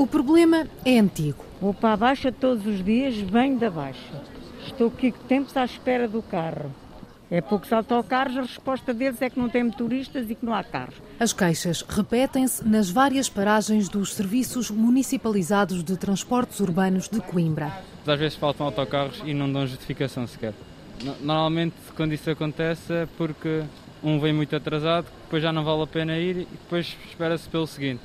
O problema é antigo. Vou para a Baixa todos os dias, venho da Baixa. Estou aqui tempos à espera do carro. É poucos autocarros, a resposta deles é que não tem motoristas e que não há carros. As queixas repetem-se nas várias paragens dos serviços municipalizados de transportes urbanos de Coimbra. Às vezes faltam autocarros e não dão justificação sequer. Normalmente, quando isso acontece, é porque um vem muito atrasado, depois já não vale a pena ir e depois espera-se pelo seguinte.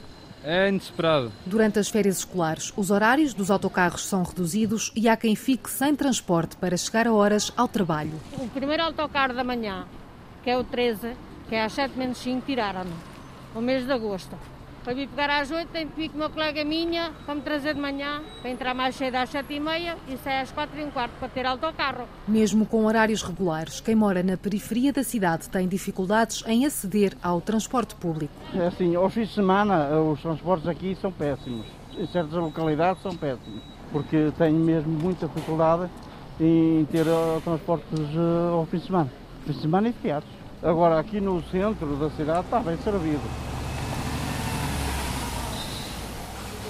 É inesperado. Durante as férias escolares, os horários dos autocarros são reduzidos e há quem fique sem transporte para chegar a horas ao trabalho. O primeiro autocarro da manhã, que é o 13, que é às 7 menos 5, tiraram-no, no mês de agosto. Para vir pegar às 8, tenho que vir com uma colega minha para me trazer de manhã, para entrar mais cedo às 7 e meia e sair às 4 e um quarto para ter autocarro. Mesmo com horários regulares, quem mora na periferia da cidade tem dificuldades em aceder ao transporte público. É assim, aos fins de semana os transportes aqui são péssimos. Em certas localidades são péssimos, porque tenho mesmo muita dificuldade em ter uh, transportes uh, ao fim de semana. Fim de semana e feriados. Agora aqui no centro da cidade está bem servido.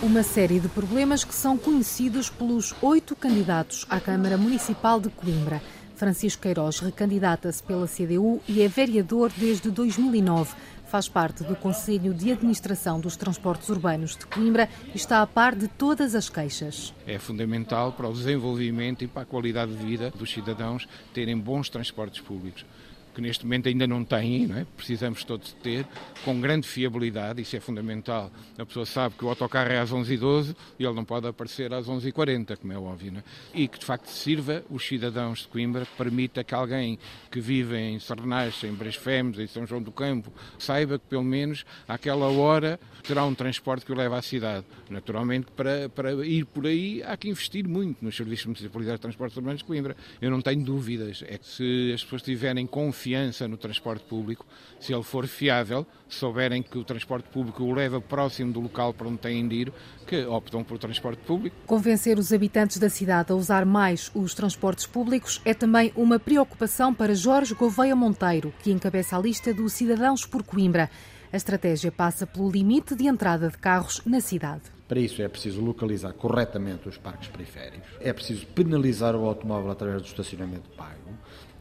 Uma série de problemas que são conhecidos pelos oito candidatos à Câmara Municipal de Coimbra. Francisco Queiroz recandidata-se pela CDU e é vereador desde 2009. Faz parte do Conselho de Administração dos Transportes Urbanos de Coimbra e está a par de todas as queixas. É fundamental para o desenvolvimento e para a qualidade de vida dos cidadãos terem bons transportes públicos que neste momento ainda não têm, não é? precisamos todos ter, com grande fiabilidade, isso é fundamental. A pessoa sabe que o autocarro é às 11h12 e ele não pode aparecer às 11h40, como é óbvio. Não é? E que de facto sirva os cidadãos de Coimbra, que permita que alguém que vive em Sernais, em Bresfemes, em São João do Campo, saiba que pelo menos àquela hora terá um transporte que o leva à cidade. Naturalmente, para, para ir por aí há que investir muito nos serviços municipalizados de transportes urbanos de Coimbra. Eu não tenho dúvidas. É que se as pessoas tiverem confiança confiança no transporte público, se ele for fiável, souberem que o transporte público o leva próximo do local para onde têm de ir, que optam por transporte público. Convencer os habitantes da cidade a usar mais os transportes públicos é também uma preocupação para Jorge Gouveia Monteiro, que encabeça a lista do Cidadãos por Coimbra. A estratégia passa pelo limite de entrada de carros na cidade. Para isso é preciso localizar corretamente os parques periféricos, é preciso penalizar o automóvel através do estacionamento pago,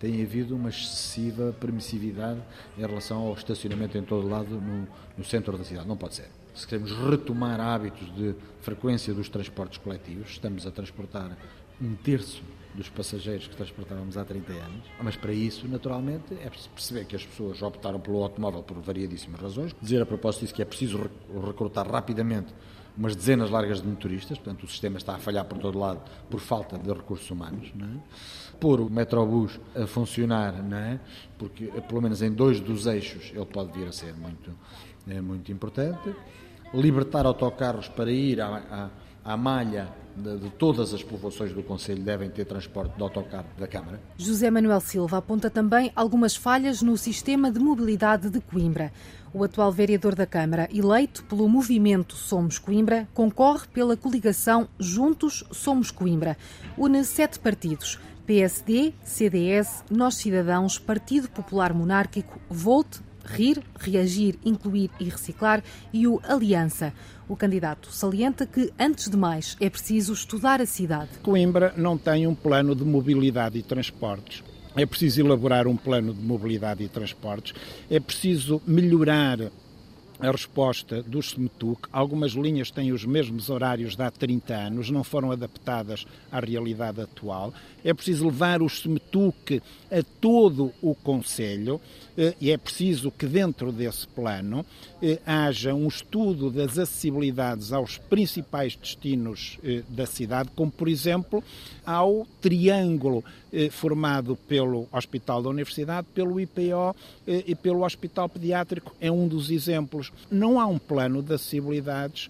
tem havido uma excessiva permissividade em relação ao estacionamento em todo lado no, no centro da cidade. Não pode ser. Se queremos retomar hábitos de frequência dos transportes coletivos, estamos a transportar um terço dos passageiros que transportávamos há 30 anos, mas para isso, naturalmente, é preciso perceber que as pessoas optaram pelo automóvel por variadíssimas razões. Dizer a propósito disso que é preciso recrutar rapidamente umas dezenas largas de motoristas, portanto o sistema está a falhar por todo lado por falta de recursos humanos. É? Pôr o metrobus a funcionar, é? porque pelo menos em dois dos eixos ele pode vir a ser muito, é, muito importante. Libertar autocarros para ir à, à, à malha de, de, todas as povoações do Conselho devem ter transporte de autocarro da Câmara. José Manuel Silva aponta também algumas falhas no sistema de mobilidade de Coimbra. O atual vereador da Câmara, eleito pelo movimento Somos Coimbra, concorre pela coligação Juntos Somos Coimbra. Une sete partidos. PSD, CDS, Nós Cidadãos, Partido Popular Monárquico, Volte, Rir, Reagir, Incluir e Reciclar e o Aliança. O candidato salienta que, antes de mais, é preciso estudar a cidade. Coimbra não tem um plano de mobilidade e transportes é preciso elaborar um plano de mobilidade e transportes, é preciso melhorar a resposta do SMETUC. Algumas linhas têm os mesmos horários de há 30 anos, não foram adaptadas à realidade atual. É preciso levar o SMETUC a todo o Conselho eh, e é preciso que dentro desse plano eh, haja um estudo das acessibilidades aos principais destinos eh, da cidade, como por exemplo ao triângulo formado pelo Hospital da Universidade, pelo IPO e pelo Hospital Pediátrico. É um dos exemplos. Não há um plano de acessibilidades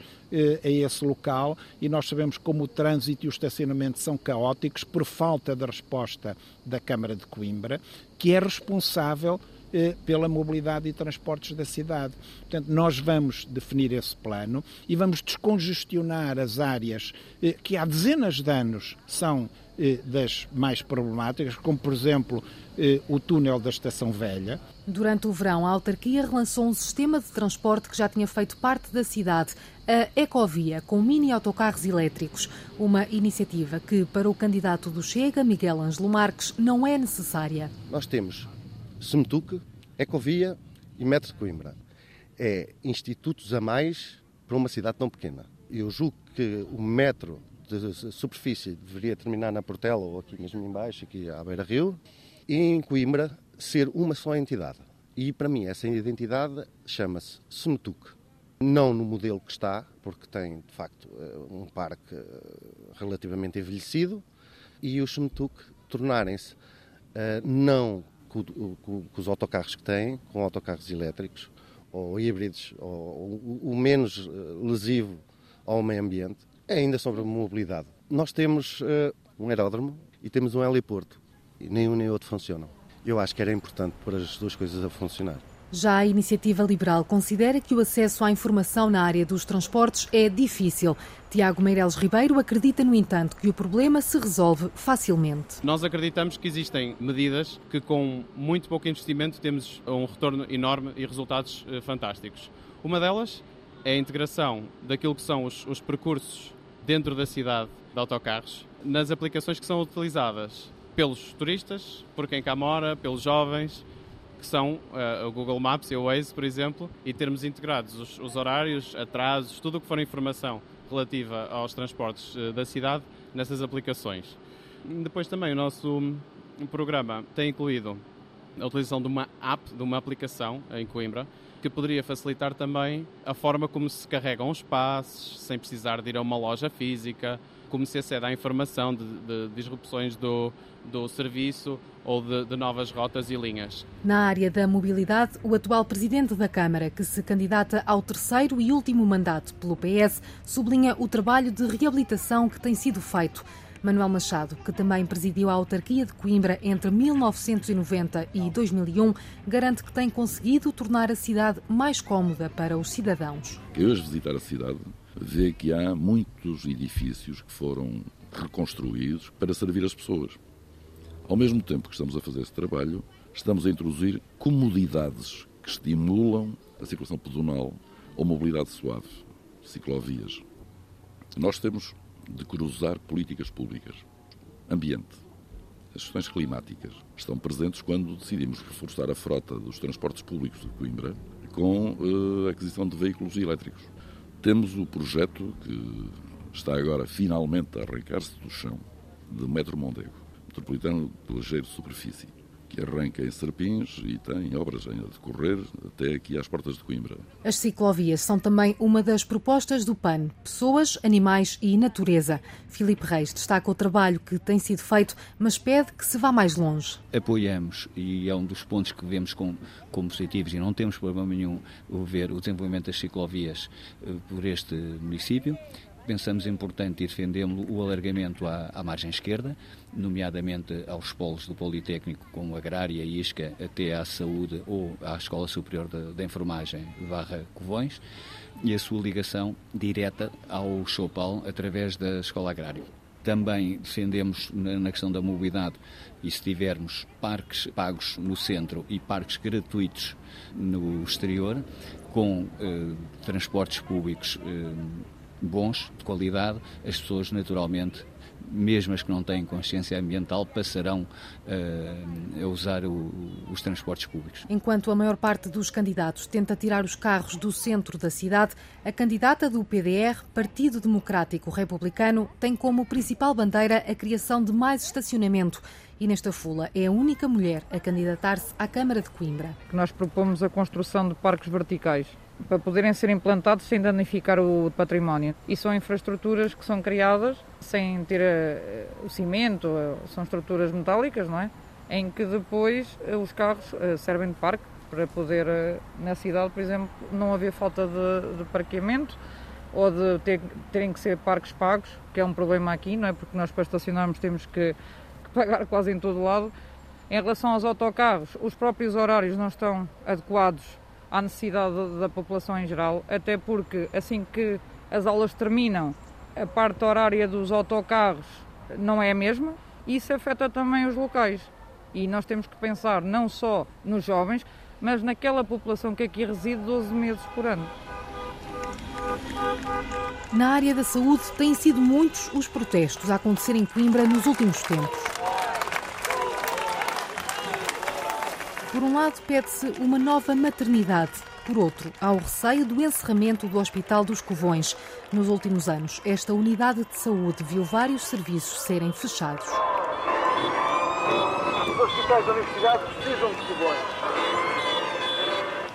a esse local e nós sabemos como o trânsito e o estacionamento são caóticos por falta de resposta da Câmara de Coimbra, que é responsável eh, pela mobilidade e transportes da cidade. Portanto, nós vamos definir esse plano e vamos descongestionar as áreas eh, que há dezenas de anos são eh, das mais problemáticas, como por exemplo eh, o túnel da Estação Velha. Durante o verão, a autarquia relançou um sistema de transporte que já tinha feito parte da cidade, a Ecovia, com mini autocarros elétricos. Uma iniciativa que, para o candidato do Chega, Miguel Ângelo Marques, não é necessária. Nós temos Semetuque, Ecovia e Metro de Coimbra. É institutos a mais para uma cidade tão pequena. Eu julgo que o metro de superfície deveria terminar na Portela ou aqui mesmo embaixo, aqui à Beira Rio, e em Coimbra ser uma só entidade. E para mim essa identidade chama-se Semetuc. Não no modelo que está, porque tem de facto eh, um parque eh, relativamente envelhecido, e os Semetuc tornarem-se eh, não com, os autocarros que têm, com autocarros elétricos ou híbridos, ou o menos lesivo ao meio ambiente, é ainda sobre a mobilidade. Nós temos uh, um aeródromo e temos um heliporto. E nem um nem outro funcionam. Eu acho que era importante pôr as duas coisas a funcionar. Já a Iniciativa Liberal considera que o acesso à informação na área dos transportes é difícil. Tiago Meireles Ribeiro acredita, no entanto, que o problema se resolve facilmente. Nós acreditamos que existem medidas que, com muito pouco investimento, temos um retorno enorme e resultados eh, fantásticos. Uma delas é a integração daquilo que são os, os percursos dentro da cidade de autocarros nas aplicações que são utilizadas pelos turistas, por quem cá mora, pelos jovens, que são uh, o Google Maps e o Waze, por exemplo, e termos integrados os, os horários, atrasos, tudo o que for informação relativa aos transportes uh, da cidade nessas aplicações. Depois também o nosso programa tem incluído a utilização de uma app, de uma aplicação em Coimbra, que poderia facilitar também a forma como se carregam os passos, sem precisar de ir a uma loja física, como se acede à informação de, de disrupções do, do serviço ou de, de, novas rotas e linhas. Na área da mobilidade, o atual presidente da Câmara, que se candidata ao terceiro e último mandato pelo PS, sublinha o trabalho de reabilitação que tem sido feito. Manuel Machado, que também presidiu a autarquia de Coimbra entre 1990 e 2001, garante que tem conseguido tornar a cidade mais cómoda para os cidadãos. Quem hoje visitar a cidade vê que há muitos edifícios que foram reconstruídos para servir as pessoas. Ao mesmo tempo que estamos a fazer esse trabalho, estamos a introduzir comodidades que estimulam a circulação pedonal ou mobilidade suave, ciclovias. Nós temos de cruzar políticas públicas. Ambiente. As questões climáticas estão presentes quando decidimos reforçar a frota dos transportes públicos de Coimbra com uh, a aquisição de veículos elétricos. Temos o projeto que está agora finalmente a arrancar-se do chão de Metro Mondego, metropolitano de ligeiro superfície que arranca em Serpins e tem obras ainda a decorrer até aqui às portas de Coimbra. As ciclovias são também uma das propostas do PAN. Pessoas, animais e natureza. Filipe Reis destaca o trabalho que tem sido feito, mas pede que se vá mais longe. Apoiamos e é um dos pontos que vemos como, como positivos e não temos problema nenhum ver o desenvolvimento das ciclovias eh, por este município pensamos importante e defendemos o alargamento à, à, margem esquerda, nomeadamente aos polos do Politécnico, como Agrária e Isca, até à Saúde ou à Escola Superior da, Enfermagem Barra Covões, e a sua ligação direta ao Chopal através da Escola Agrária. Também defendemos na questão da mobilidade e se tivermos parques pagos no centro e parques gratuitos no exterior, com eh, transportes públicos eh, bons, de qualidade, as pessoas naturalmente mesmo as que não têm consciência ambiental, passarão uh, a usar o, os transportes públicos. Enquanto a maior parte dos candidatos tenta tirar os carros do centro da cidade, a candidata do PDR, Partido Democrático Republicano, tem como principal bandeira a criação de mais estacionamento. E nesta fula é a única mulher a candidatar-se à Câmara de Coimbra. Nós propomos a construção de parques verticais para poderem ser implantados sem danificar o património. E são infraestruturas que são criadas sem ter uh, o cimento, uh, são estruturas metálicas, não é? Em que depois uh, os carros servem de parque para poder, na cidade, por exemplo, não haver falta de, de parqueamento ou de ter, terem que ser parques pagos, que é um problema aqui, não é? Porque nós para estacionarmos temos que, que pagar quase em todo lado. Em relação aos autocarros, os próprios horários não estão adequados à necessidade da população em geral, até porque assim que as aulas terminam, a parte horária dos autocarros não é a mesma e isso afeta também os locais. E nós temos que pensar não só nos jovens, mas naquela população que aqui reside 12 meses por ano. Na área da saúde, têm sido muitos os protestos a acontecer em Coimbra nos últimos tempos. Por um lado, pede-se uma nova maternidade. Por outro, há o receio do encerramento do Hospital dos Covões. Nos últimos anos, esta unidade de saúde viu vários serviços serem fechados. Os hospitais da universidade precisam de covões.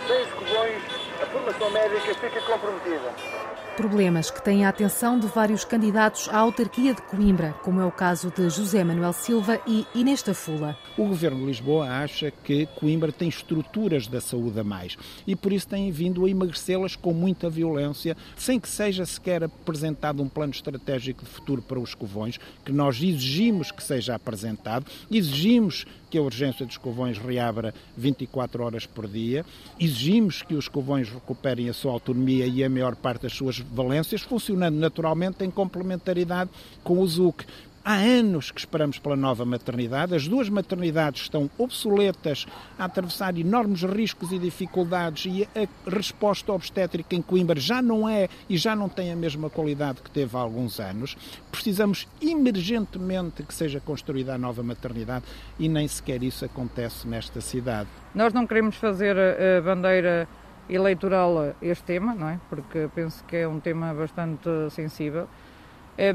Sem os covões, a formação médica fica comprometida. Problemas que têm a atenção de vários candidatos à autarquia de Coimbra, como é o caso de José Manuel Silva e Inês Tafula. O Governo de Lisboa acha que Coimbra tem estruturas da saúde a mais e por isso tem vindo a emagrecê-las com muita violência, sem que seja sequer apresentado um plano estratégico de futuro para os covões, que nós exigimos que seja apresentado, exigimos que a urgência dos covões reabra 24 horas por dia, exigimos que os covões recuperem a sua autonomia e a maior parte das suas valências, funcionando naturalmente em complementaridade com o ZUC. Há anos que esperamos pela nova maternidade. As duas maternidades estão obsoletas, a atravessar enormes riscos e dificuldades, e a resposta obstétrica em Coimbra já não é e já não tem a mesma qualidade que teve há alguns anos. Precisamos emergentemente que seja construída a nova maternidade e nem sequer isso acontece nesta cidade. Nós não queremos fazer a bandeira eleitoral este tema, não é? Porque penso que é um tema bastante sensível.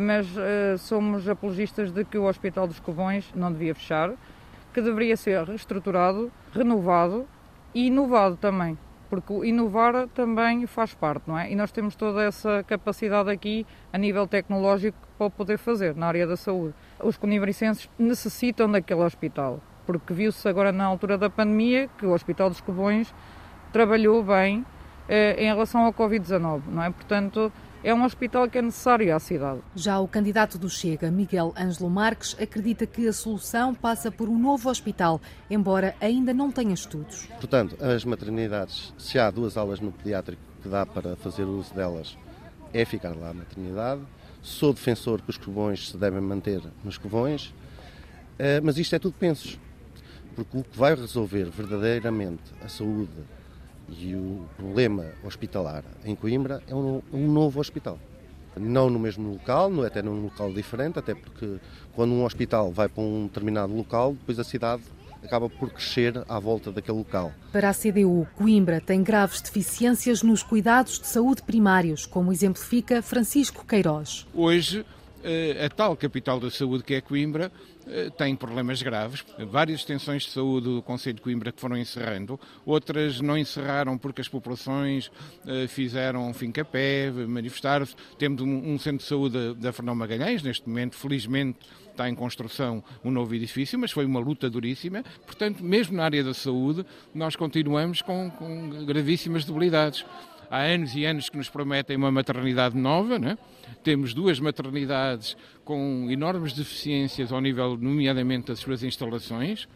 Mas somos apologistas de que o Hospital dos Covões não devia fechar, que deveria ser reestruturado, renovado e inovado também, porque inovar também faz parte, não é? E nós temos toda essa capacidade aqui a nível tecnológico para poder fazer na área da saúde. Os conimbricenses necessitam daquele hospital, porque viu-se agora na altura da pandemia que o Hospital dos Covões trabalhou bem eh, em relação ao Covid-19, não é? Portanto, é um hospital que é necessário à cidade. Já o candidato do Chega, Miguel Ângelo Marques, acredita que a solução passa por um novo hospital, embora ainda não tenha estudos. Portanto, as maternidades, se há duas aulas no pediátrico que dá para fazer uso delas, é ficar lá a maternidade. Sou defensor que os covões se devem manter nos covões, eh, mas isto é tudo pensos, porque o que vai resolver verdadeiramente a saúde e o problema hospitalar em Coimbra é um, um, novo hospital. Não no mesmo local, não é até num local diferente, até porque quando um hospital vai para um determinado local, depois a cidade acaba por crescer à volta daquele local. Para a CDU, Coimbra tem graves deficiências nos cuidados de saúde primários, como exemplifica Francisco Queiroz. Hoje, a tal capital da saúde que é Coimbra tem problemas graves. Várias extensões de saúde do Conselho de Coimbra que foram encerrando, outras não encerraram porque as populações fizeram fim a pé, manifestaram-se. Temos um centro de saúde da Fernão Magalhães, neste momento, felizmente, está em construção um novo edifício, mas foi uma luta duríssima. Portanto, mesmo na área da saúde, nós continuamos com, com gravíssimas debilidades. Há anos e anos que nos prometem uma maternidade nova, né? temos duas maternidades com enormes deficiências ao nível, nomeadamente, das suas instalações,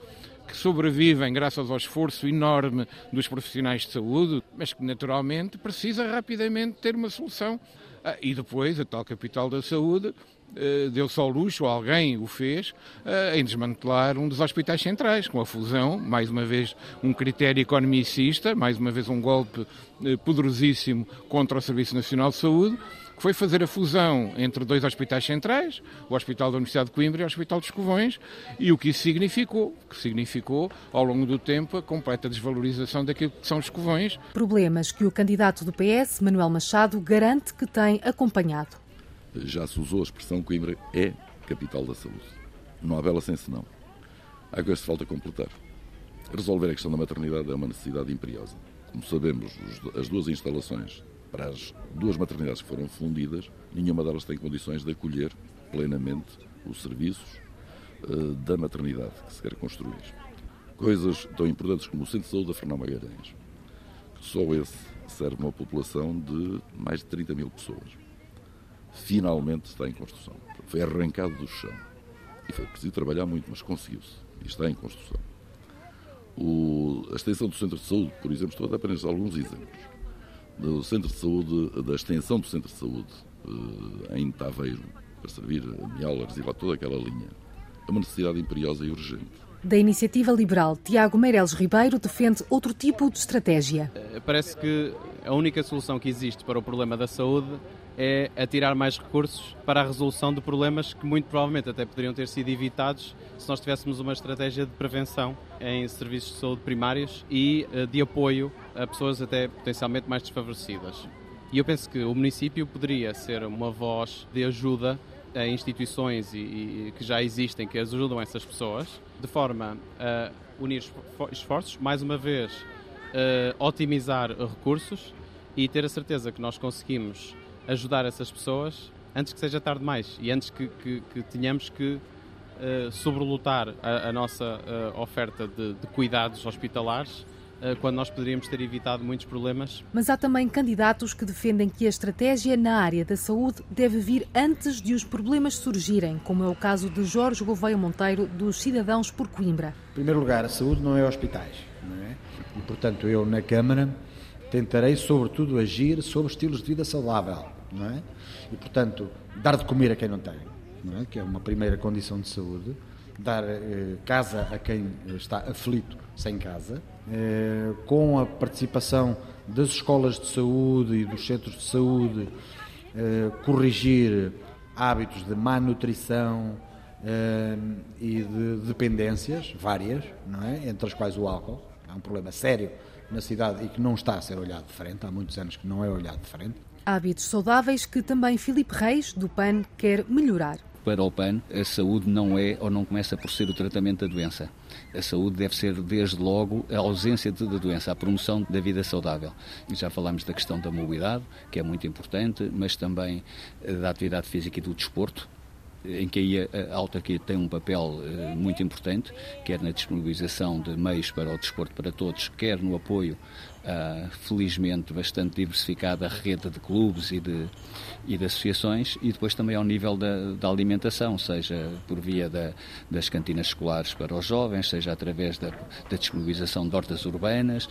que sobrevivem graças ao esforço enorme dos profissionais de saúde, mas que naturalmente precisa rapidamente ter uma solução. E depois, a tal capital da saúde deu-se ao luxo, alguém o fez, em desmantelar um dos hospitais centrais, com a fusão, mais uma vez um critério economicista, mais uma vez um golpe poderosíssimo contra o Serviço Nacional de Saúde, que foi fazer a fusão entre dois hospitais centrais, o Hospital da Universidade de Coimbra e o Hospital dos Covões, e o que isso significou, que significou ao longo do tempo a completa desvalorização daquilo que são os Covões. Problemas que o candidato do PS, Manuel Machado, garante que tem acompanhado. Já se usou a expressão Coimbra é capital da saúde. Não há bela sem senão. Há coisas que falta completar. Resolver a questão da maternidade é uma necessidade imperiosa. Como sabemos, as duas instalações para as duas maternidades que foram fundidas, nenhuma delas tem condições de acolher plenamente os serviços uh, da maternidade que se quer construir. Coisas tão importantes como o Centro de Saúde da Fernão Magalhães, que só esse serve uma população de mais de 30 mil pessoas. Finalmente está em construção. Foi arrancado do chão. E foi preciso trabalhar muito, mas conseguiu-se. E está em construção. O, a extensão do Centro de Saúde, por exemplo, estou a dar apenas alguns exemplos do Centro de Saúde, da extensão do Centro de Saúde em Taveiro, para servir a Miolars e lá toda aquela linha, é uma necessidade imperiosa e urgente. Da iniciativa liberal, Tiago Meireles Ribeiro defende outro tipo de estratégia. Eh, parece que a única solução que existe para o problema da saúde é atirar mais recursos para a resolução de problemas que muito provavelmente até poderiam ter sido evitados se nós tivéssemos uma estratégia de prevenção em serviços de saúde primários e eh, de apoio a pessoas até potencialmente mais desfavorecidas. E eu penso que o município poderia ser uma voz de ajuda a instituições e, e, que já existem que ajudam essas pessoas, de forma a unir esforços, mais uma vez, otimizar recursos e ter a certeza que nós conseguimos ajudar essas pessoas antes que seja tarde demais e antes que, que, que tenhamos que uh, sobrelotar a, a nossa uh, oferta de, de, cuidados hospitalares uh, quando nós poderíamos ter evitado muitos problemas. Mas há também candidatos que defendem que a estratégia na área da saúde deve vir antes de os problemas surgirem, como é o caso de Jorge Gouveia Monteiro, dos Cidadãos por Coimbra. Em primeiro lugar, a saúde não é hospitais, não é? E, portanto, eu na Câmara tentarei, sobretudo, agir sobre estilos de vida saudável não é? E, portanto, dar de comer a quem não tem, não é? que é uma primeira condição de saúde, dar eh, casa a quem está aflito sem casa, eh, com a participação das escolas de saúde e dos centros de saúde, eh, corrigir hábitos de má nutrição eh, e de dependências várias, não é? entre as quais o álcool, é um problema sério na cidade e que não está a ser olhado de frente, há muitos anos que não é olhado de frente. Hábitos saudáveis que também Filipe Reis, do PAN, quer melhorar. Para o PAN, a saúde não é ou não começa por ser o tratamento da doença. A saúde deve ser, desde logo, a ausência da doença, a promoção da vida saudável. Já falámos da questão da mobilidade, que é muito importante, mas também eh, da atividade física e do desporto, em que a autarquia tem um papel eh, muito importante, quer na disponibilização de meios para o desporto para todos, quer no apoio uh, felizmente bastante diversificada rede de clubes e de, e de associações e depois também ao nível da, da alimentação, seja por via da, das cantinas escolares para os jovens, seja através da, da disponibilização de hortas urbanas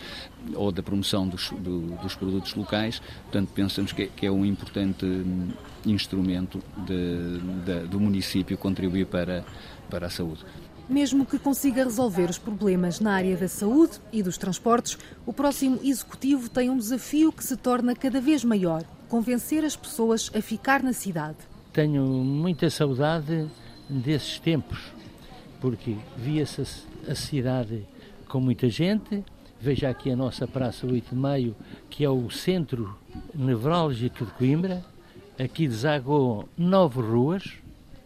ou da promoção dos, do, dos produtos locais. Portanto, pensamos que, que é um importante instrumento de, de, do município contribuir para, para a saúde. Mesmo que consiga resolver os problemas na área da saúde e dos transportes, o próximo executivo tem um desafio que se torna cada vez maior: convencer as pessoas a ficar na cidade. Tenho muita saudade desses tempos, porque via-se a cidade com muita gente. Veja aqui a nossa Praça 8 de Maio, que é o centro nevrálgico de Coimbra. Aqui desagou nove ruas,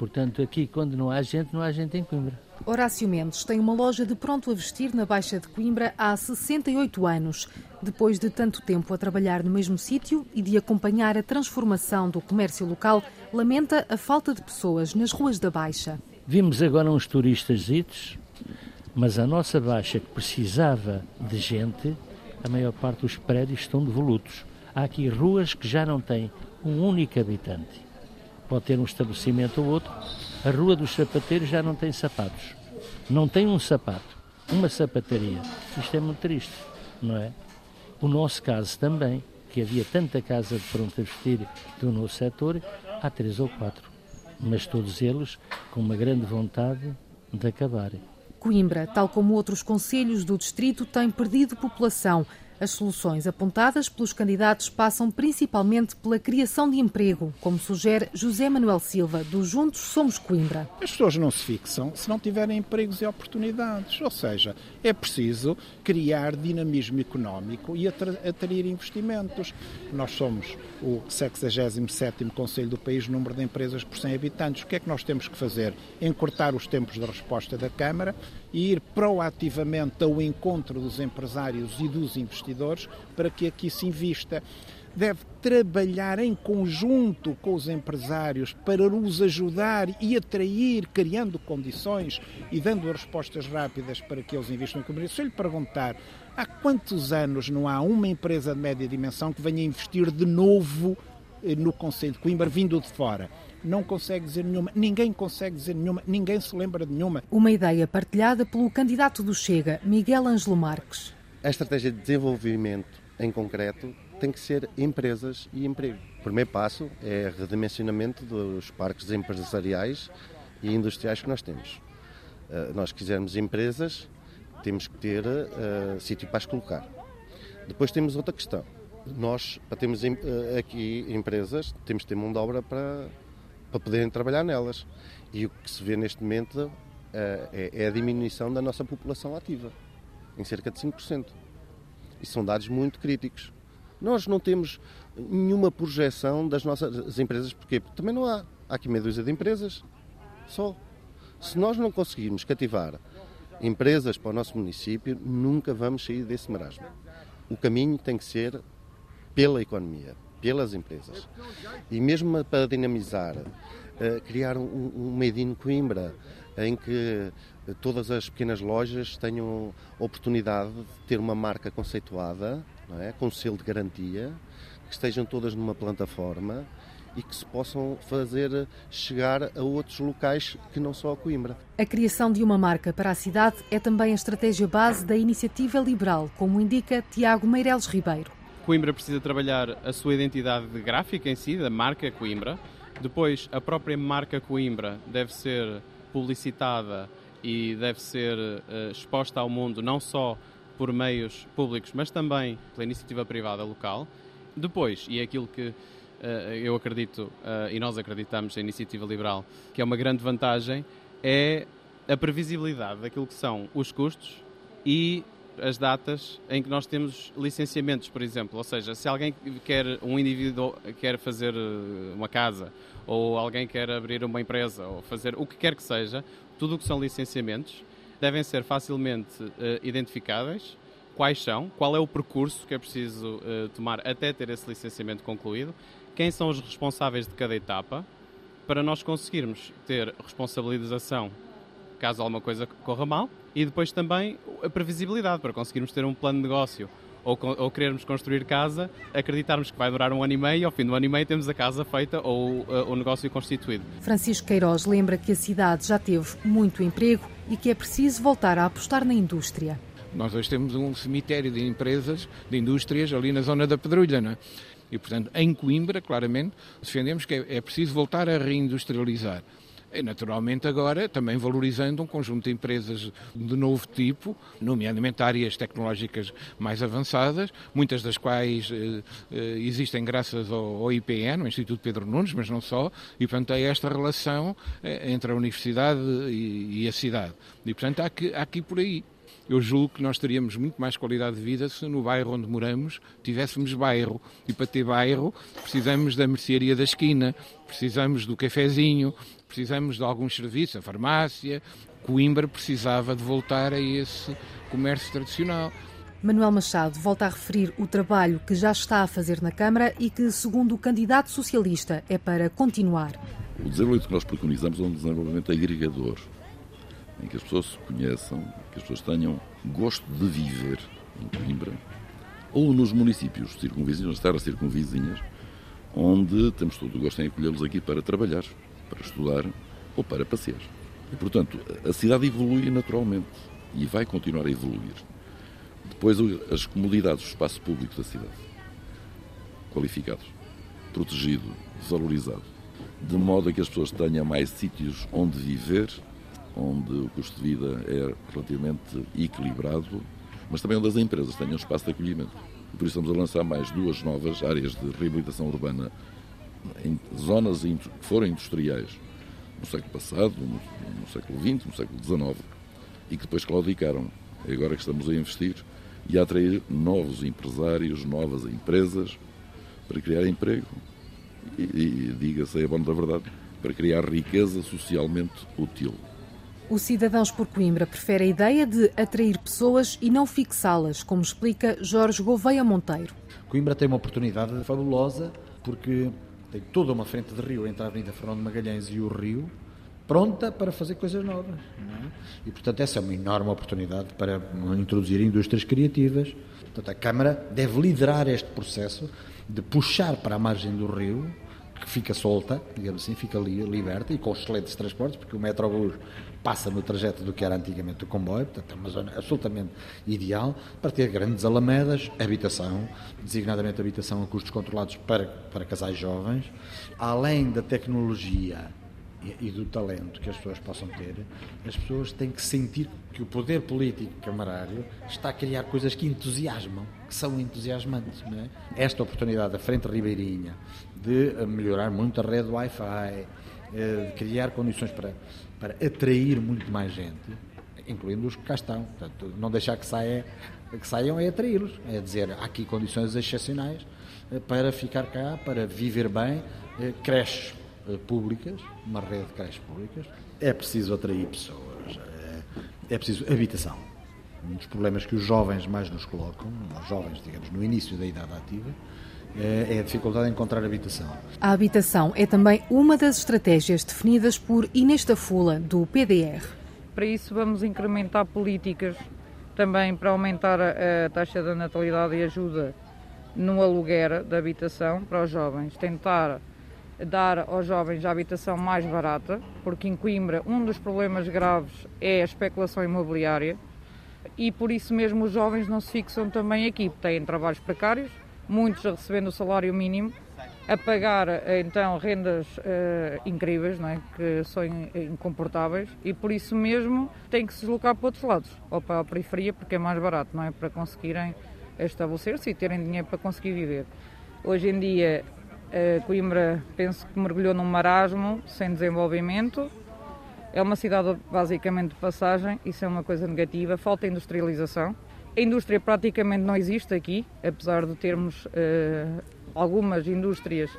portanto, aqui, quando não há gente, não há gente em Coimbra. Horácio Mendes tem uma loja de pronto a vestir na Baixa de Coimbra há 68 anos. Depois de tanto tempo a trabalhar no mesmo sítio e de acompanhar a transformação do comércio local, lamenta a falta de pessoas nas ruas da Baixa. Vimos agora uns turistas, mas a nossa Baixa, que precisava de gente, a maior parte dos prédios estão devolutos. Há aqui ruas que já não têm um único habitante. Pode ter um estabelecimento ou outro, a Rua dos Sapateiros já não tem sapatos. Não tem um sapato, uma sapataria. Isto é muito triste, não é? O nosso caso também, que havia tanta casa de pronto a vestir do nosso setor, há três ou quatro. Mas todos eles com uma grande vontade de acabarem. Coimbra, tal como outros conselhos do distrito, tem perdido população. As soluções apontadas pelos candidatos passam principalmente pela criação de emprego, como sugere José Manuel Silva, do Juntos Somos Coimbra. As pessoas não se fixam se não tiverem empregos e oportunidades, ou seja, é preciso criar dinamismo económico e atrair investimentos. Nós somos o 67º Conselho do país, número de empresas por 100 habitantes. O que é que nós temos que fazer? Encurtar os tempos de resposta da Câmara e ir proativamente ao encontro dos empresários e dos investidores para que aqui se invista. Deve trabalhar em conjunto com os empresários para os ajudar e atrair, criando condições e dando respostas rápidas para que eles investam em Coimbra. Se eu lhe perguntar há quantos anos não há uma empresa de média dimensão que venha investir de novo eh, no Conselho de Coimbra, vindo de fora? Não consegue dizer nenhuma, ninguém consegue dizer nenhuma, ninguém se lembra de nenhuma. Uma ideia partilhada pelo candidato do Chega, Miguel Ângelo Marques. A estratégia de desenvolvimento, em concreto, tem que ser empresas e emprego. O primeiro passo é redimensionamento dos parques empresariais e industriais que nós temos. Uh, nós quisermos empresas, temos que ter uh, sítio para as colocar. Depois temos outra questão. Nós, para termos uh, aqui empresas, temos que ter mão de obra para, para poderem trabalhar nelas. E o que se vê neste momento é, é a diminuição da nossa população ativa, em cerca de 5%. E são dados muito críticos. Nós não temos nenhuma projeção das nossas empresas, porquê? Porque também não há. Há aqui meia dúzia de empresas, só. Se nós não conseguirmos cativar empresas para o nosso município, nunca vamos sair desse marasmo. O caminho tem que ser pela economia, pelas empresas. E mesmo para dinamizar, uh, criar um, Made in Coimbra, em que todas as pequenas lojas tenham oportunidade de ter uma marca conceituada, é? com selo de garantia, que estejam todas numa plataforma e que se possam fazer chegar a outros locais que não só a Coimbra. A criação de uma marca para a cidade é também a estratégia base da iniciativa liberal, como indica Tiago Meireles Ribeiro. Coimbra precisa trabalhar a sua identidade gráfica em si, da marca Coimbra. Depois, a própria marca Coimbra deve ser publicitada e deve ser uh, exposta ao mundo não só por meios públicos, mas também pela iniciativa privada local. Depois, e é aquilo que uh, eu acredito uh, e nós acreditamos, a iniciativa liberal, que é uma grande vantagem, é a previsibilidade daquilo que são os custos e as datas em que nós temos licenciamentos, por exemplo. Ou seja, se alguém quer, um indivíduo quer fazer uma casa, ou alguém quer abrir uma empresa, ou fazer o que quer que seja, tudo o que são licenciamentos devem ser facilmente uh, identificáveis. Quais são? Qual é o percurso que é preciso uh, tomar até ter esse licenciamento concluído? Quem são os responsáveis de cada etapa? Para nós conseguirmos ter responsabilização caso alguma coisa corra mal e depois também a previsibilidade para conseguirmos ter um plano de negócio ou, ou querermos construir casa, acreditarmos que vai durar um ano e meio e ao fim do ano e meio temos a casa feita ou uh, o negócio constituído. Francisco Queiroz lembra que a cidade já teve muito emprego e que é preciso voltar a apostar na indústria. Nós hoje temos um cemitério de empresas, de indústrias ali na zona da Pedrulha, não é? E, portanto, em Coimbra, claramente, defendemos que é, é preciso voltar a reindustrializar. Naturalmente, agora também valorizando um conjunto de empresas de novo tipo, nomeadamente áreas tecnológicas mais avançadas, muitas das quais eh, eh existem graças ao, ao, IPN, o Instituto Pedro Nunes, mas não só, e, portanto, é esta relação eh, entre a universidade e, e, a cidade. E, portanto, há, que, há aqui por aí eu julgo que nós teríamos muito mais qualidade de vida se no bairro onde moramos tivéssemos bairro. E para ter bairro precisamos da mercearia da esquina, precisamos do cafezinho, precisamos de alguns serviços, a farmácia. Coimbra precisava de voltar a esse comércio tradicional. Manuel Machado volta a referir o trabalho que já está a fazer na Câmara e que, segundo o candidato socialista, é para continuar. O desenvolvimento que nós preconizamos é um desenvolvimento agregador em que as pessoas se conheçam, que as pessoas tenham gosto de viver em Coimbra, ou nos municípios circunvizinhos, nas terras circunvizinhas, onde temos todo o gosto em acolhê-los aqui para trabalhar, para estudar ou para passear. E, portanto, a cidade evolui naturalmente e vai continuar a evoluir. Depois, as comodidades, o espaço público da cidade, qualificados, protegido, valorizado, de modo a que as pessoas tenham mais sítios onde viver onde o custo de vida é relativamente equilibrado, mas também onde as empresas tenham espaço de acolhimento. Por isso estamos a lançar mais duas novas áreas de reabilitação urbana em zonas que foram industriais no século passado, no, no século XX, no século XIX, e que depois claudicaram. É agora que estamos a investir e a atrair novos empresários, novas empresas, para criar emprego e, e diga-se a bom da verdade, para criar riqueza socialmente útil. O Cidadãos por Coimbra prefere a ideia de atrair pessoas e não fixá-las, como explica Jorge Gouveia Monteiro. Coimbra tem uma oportunidade fabulosa porque tem toda uma frente de rio entre a Avenida Fernando Magalhães e o Rio, pronta para fazer coisas novas. É? E, portanto, essa é uma enorme oportunidade para introduzir indústrias criativas. Portanto, a Câmara deve liderar este processo de puxar para a margem do rio que fica solta, digamos assim, fica li, liberta e com excelentes transportes, porque o metrobus passa no trajeto do que era antigamente o comboio, portanto é uma zona absolutamente ideal para ter grandes alamedas, habitação, designadamente habitação a custos controlados para, para casais jovens, além da tecnologia e do talento que as pessoas possam ter, as pessoas têm que sentir que o poder político camarário está a criar coisas que entusiasmam, que são entusiasmantes. É? Esta oportunidade da Frente Ribeirinha de melhorar muito a rede Wi-Fi, eh, de criar condições para, para atrair muito mais gente, incluindo os que cá estão. Portanto, não deixar que, saia, que saiam é atraí-los, é dizer há aqui condições excepcionais eh, para ficar cá, para viver bem, eh, creches eh, públicas, uma rede de creches públicas, é preciso atrair pessoas, é, preciso habitação. Um dos problemas que os jovens mais nos colocam, os jovens, digamos, no início da idade ativa, é, é a dificuldade em encontrar habitação. A habitação é também uma das estratégias definidas por Inês Tafula, do PDR. Para isso, vamos incrementar políticas também para aumentar a taxa da natalidade e ajuda no aluguer da habitação para os jovens. Tentar dar aos jovens a habitação mais barata, porque em Coimbra um dos problemas graves é a especulação imobiliária e por isso mesmo os jovens não se fixam também aqui, têm trabalhos precários, muitos recebendo o salário mínimo, a pagar então rendas uh, incríveis, não é? que são incomportáveis e por isso mesmo têm que se deslocar para outros lados, ou para a periferia porque é mais barato, não é? Para conseguirem estabelecer-se e terem dinheiro para conseguir viver. Hoje em dia Uh, Coimbra, penso que mergulhou num marasmo, sem desenvolvimento. É uma cidade basicamente de passagem, isso é uma coisa negativa. Falta industrialização. A indústria praticamente não existe aqui, apesar de termos uh, algumas indústrias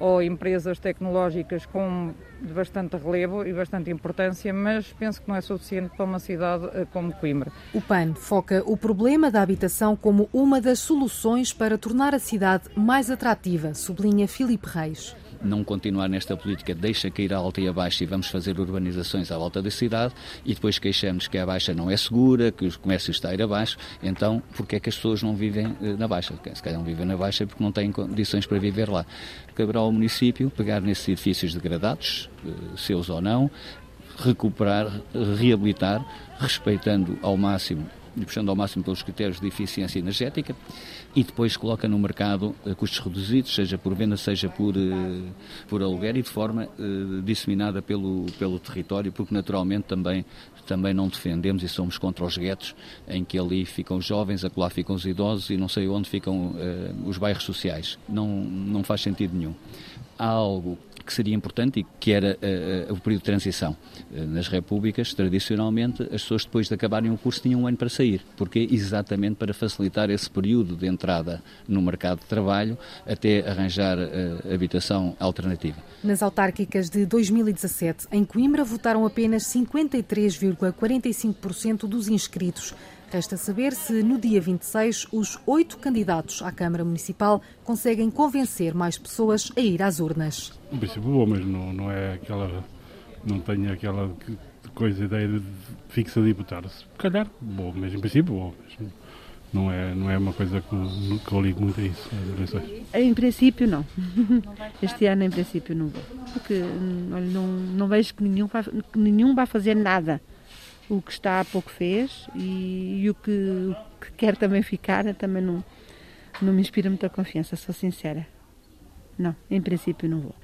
ou empresas tecnológicas com bastante relevo e bastante importância, mas penso que não é suficiente para uma cidade eh, como Coimbra. O PAN foca o problema da habitação como uma das soluções para tornar a cidade mais atrativa, sublinha Filipe Reis não continuar nesta política, deixa cair a alta e a baixa e vamos fazer urbanizações à volta da cidade e depois queixamos que a baixa não é segura, que o comércio está a ir abaixo, então porque é que as pessoas não vivem eh, na baixa? Se calhar não vivem na baixa porque não têm condições para viver lá. Caberá ao município pegar nesses edifícios degradados, seus ou não, recuperar, reabilitar, respeitando ao máximo e puxando ao máximo pelos critérios de eficiência energética, e depois coloca no mercado a custos reduzidos, seja por venda, seja por, eh, por aluguer, e de forma eh, disseminada pelo, pelo território, porque naturalmente também também não defendemos e somos contra os guetos em que ali ficam os jovens, acolá ficam os idosos e não sei onde ficam uh, os bairros sociais. Não, não faz sentido nenhum. Há algo que seria importante e que era uh, uh, o período de transição. Uh, nas repúblicas, tradicionalmente, as pessoas depois de acabarem o curso tinham um ano para sair, porque exatamente para facilitar esse período de entrada no mercado de trabalho até arranjar habitação alternativa. Nas autárquicas de 2017, em Coimbra votaram apenas 53,45% dos inscritos. Resta saber se no dia 26 os oito candidatos à Câmara Municipal conseguem convencer mais pessoas a ir às urnas. Um princípio bom, mas não, não é aquela. não tenho aquela coisa, ideia de fixa de votar. Se calhar, bom, mas em princípio bom. Mas não é, não é uma coisa que, que eu ligo muito a isso, as eleições. Em princípio, não. Este ano, em princípio, não vou. Porque olha, não, não vejo que nenhum, que nenhum vai fazer nada o que está há pouco fez e, e o, que, o, que, quer também ficar também não, não me inspira muita confiança, sou sincera. Não, em princípio não vou.